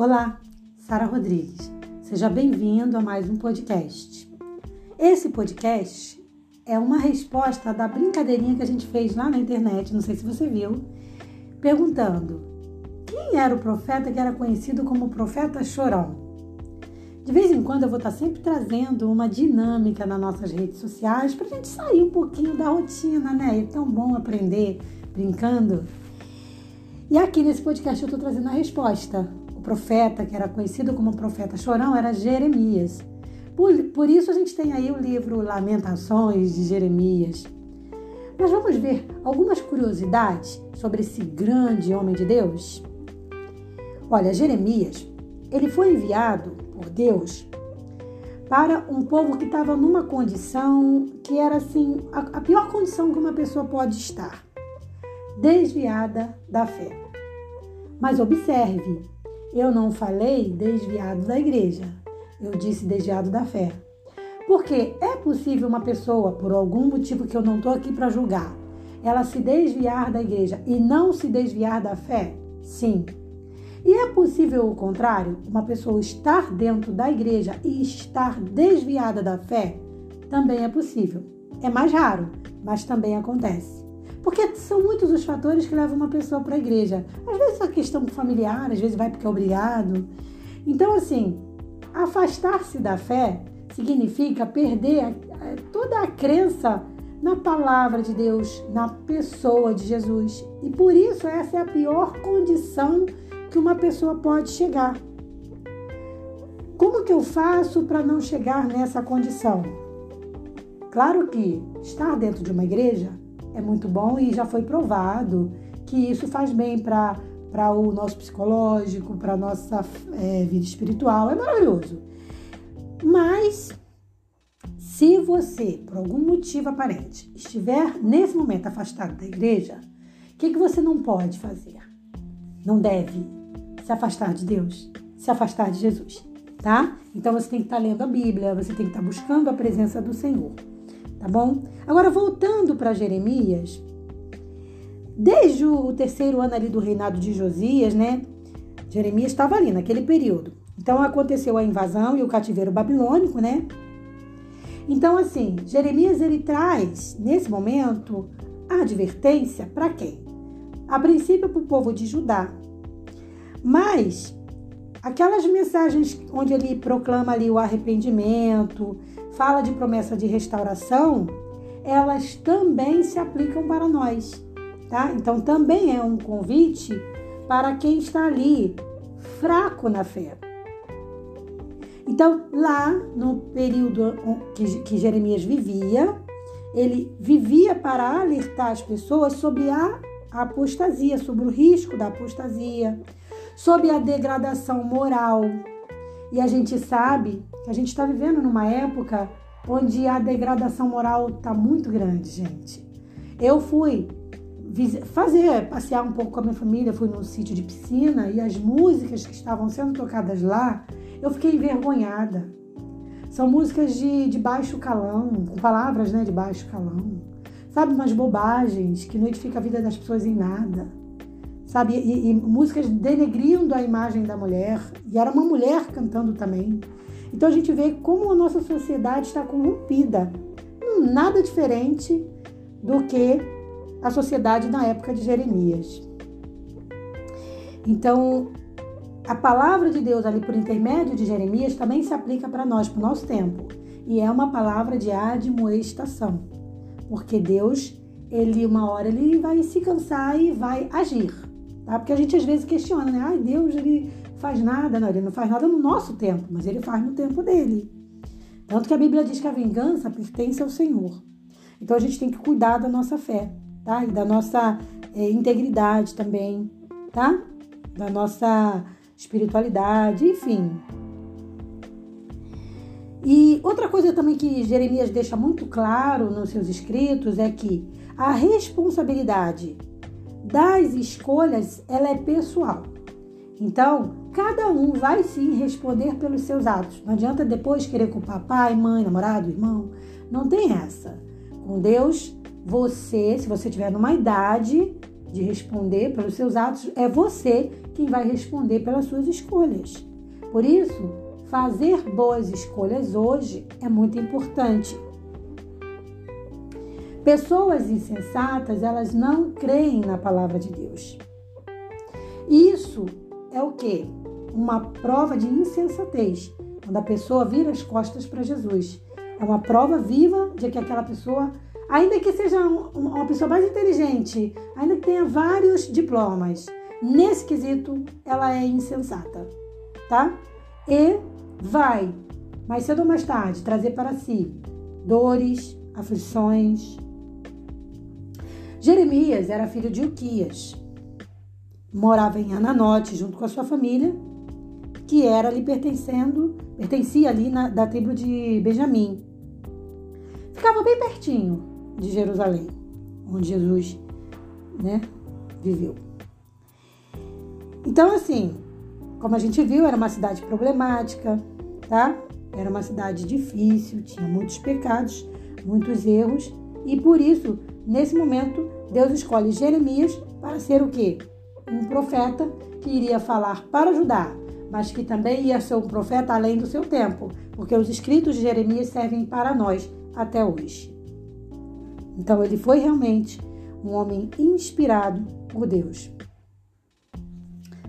Olá, Sara Rodrigues. Seja bem-vindo a mais um podcast. Esse podcast é uma resposta da brincadeirinha que a gente fez lá na internet, não sei se você viu, perguntando quem era o profeta que era conhecido como profeta chorão. De vez em quando eu vou estar sempre trazendo uma dinâmica nas nossas redes sociais para a gente sair um pouquinho da rotina, né? É tão bom aprender brincando. E aqui nesse podcast eu estou trazendo a resposta. O profeta, que era conhecido como profeta chorão, era Jeremias. Por, por isso a gente tem aí o livro Lamentações de Jeremias. Mas vamos ver algumas curiosidades sobre esse grande homem de Deus? Olha, Jeremias, ele foi enviado por Deus para um povo que estava numa condição que era assim, a, a pior condição que uma pessoa pode estar desviada da fé. Mas observe, eu não falei desviado da igreja, eu disse desviado da fé. Porque é possível uma pessoa, por algum motivo que eu não estou aqui para julgar, ela se desviar da igreja e não se desviar da fé? Sim. E é possível o contrário, uma pessoa estar dentro da igreja e estar desviada da fé? Também é possível. É mais raro, mas também acontece. Muitos os fatores que levam uma pessoa para a igreja. Às vezes a questão familiar, às vezes vai porque é obrigado. Então, assim, afastar-se da fé significa perder toda a crença na palavra de Deus, na pessoa de Jesus. E por isso essa é a pior condição que uma pessoa pode chegar. Como que eu faço para não chegar nessa condição? Claro que estar dentro de uma igreja é muito bom e já foi provado que isso faz bem para o nosso psicológico, para a nossa é, vida espiritual. É maravilhoso. Mas se você, por algum motivo aparente, estiver nesse momento afastado da igreja, o que, que você não pode fazer? Não deve se afastar de Deus, se afastar de Jesus, tá? Então você tem que estar lendo a Bíblia, você tem que estar buscando a presença do Senhor tá bom? Agora, voltando para Jeremias, desde o terceiro ano ali do reinado de Josias, né? Jeremias estava ali naquele período. Então aconteceu a invasão e o cativeiro babilônico, né? Então, assim, Jeremias ele traz nesse momento a advertência para quem? A princípio para o povo de Judá. Mas aquelas mensagens onde ele proclama ali o arrependimento, fala de promessa de restauração, elas também se aplicam para nós, tá? Então também é um convite para quem está ali fraco na fé. Então, lá no período que, que Jeremias vivia, ele vivia para alertar as pessoas sobre a apostasia, sobre o risco da apostasia, sobre a degradação moral, e a gente sabe que a gente está vivendo numa época onde a degradação moral está muito grande, gente. Eu fui fazer, passear um pouco com a minha família, fui num sítio de piscina e as músicas que estavam sendo tocadas lá, eu fiquei envergonhada. São músicas de, de baixo calão, com palavras né, de baixo calão. Sabe, umas bobagens que não edificam a vida das pessoas em nada sabe? E, e, músicas denegrindo a imagem da mulher. E era uma mulher cantando também. Então a gente vê como a nossa sociedade está corrompida. Nada diferente do que a sociedade na época de Jeremias. Então, a palavra de Deus ali por intermédio de Jeremias também se aplica para nós, para o nosso tempo. E é uma palavra de admoestação. Porque Deus, ele uma hora ele vai se cansar e vai agir. Tá? Porque a gente às vezes questiona, né? Ai, Deus, ele faz nada. Não, ele não faz nada no nosso tempo, mas ele faz no tempo dele. Tanto que a Bíblia diz que a vingança pertence ao Senhor. Então a gente tem que cuidar da nossa fé, tá? E da nossa é, integridade também, tá? Da nossa espiritualidade, enfim. E outra coisa também que Jeremias deixa muito claro nos seus escritos é que a responsabilidade das escolhas, ela é pessoal. Então, cada um vai sim responder pelos seus atos. Não adianta depois querer culpar pai, mãe, namorado, irmão. Não tem essa. Com Deus, você, se você tiver numa idade, de responder pelos seus atos, é você quem vai responder pelas suas escolhas. Por isso, fazer boas escolhas hoje é muito importante. Pessoas insensatas, elas não creem na palavra de Deus. Isso é o que? Uma prova de insensatez, quando a pessoa vira as costas para Jesus. É uma prova viva de que aquela pessoa, ainda que seja uma pessoa mais inteligente, ainda que tenha vários diplomas, nesse quesito ela é insensata, tá? E vai, mais cedo ou mais tarde, trazer para si dores, aflições. Jeremias era filho de Uquias, morava em Ananote junto com a sua família, que era ali pertencendo, pertencia ali na, da tribo de Benjamim. Ficava bem pertinho de Jerusalém, onde Jesus, né, viveu. Então, assim, como a gente viu, era uma cidade problemática, tá? Era uma cidade difícil, tinha muitos pecados, muitos erros, e por isso, nesse momento, Deus escolhe Jeremias para ser o quê? um profeta que iria falar para Judá, mas que também ia ser um profeta além do seu tempo, porque os escritos de Jeremias servem para nós até hoje. Então ele foi realmente um homem inspirado por Deus.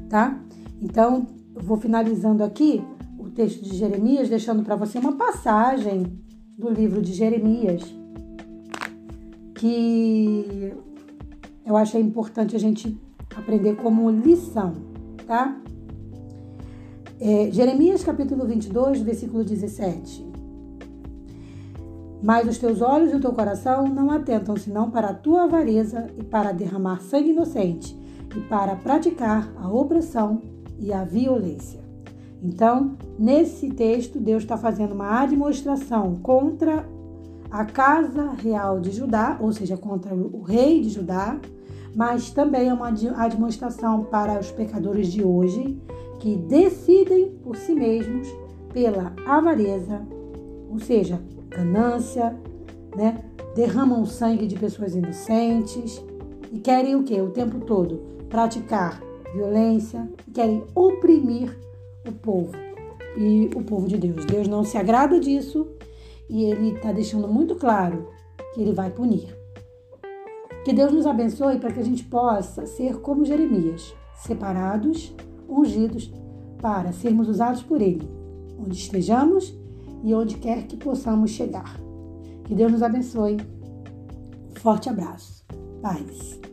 Tá? Então, eu vou finalizando aqui o texto de Jeremias, deixando para você uma passagem do livro de Jeremias que eu achei importante a gente aprender como lição, tá? É, Jeremias capítulo 22, versículo 17. Mas os teus olhos e o teu coração não atentam senão para a tua avareza e para derramar sangue inocente e para praticar a opressão e a violência. Então, nesse texto, Deus está fazendo uma demonstração contra a casa real de Judá, ou seja, contra o rei de Judá, mas também é uma demonstração para os pecadores de hoje que decidem por si mesmos pela avareza, ou seja, ganância, né? derramam sangue de pessoas inocentes e querem o que? O tempo todo praticar violência, querem oprimir o povo e o povo de Deus. Deus não se agrada disso e ele está deixando muito claro que ele vai punir. Que Deus nos abençoe para que a gente possa ser como Jeremias, separados, ungidos, para sermos usados por Ele, onde estejamos e onde quer que possamos chegar. Que Deus nos abençoe. Forte abraço. Paz.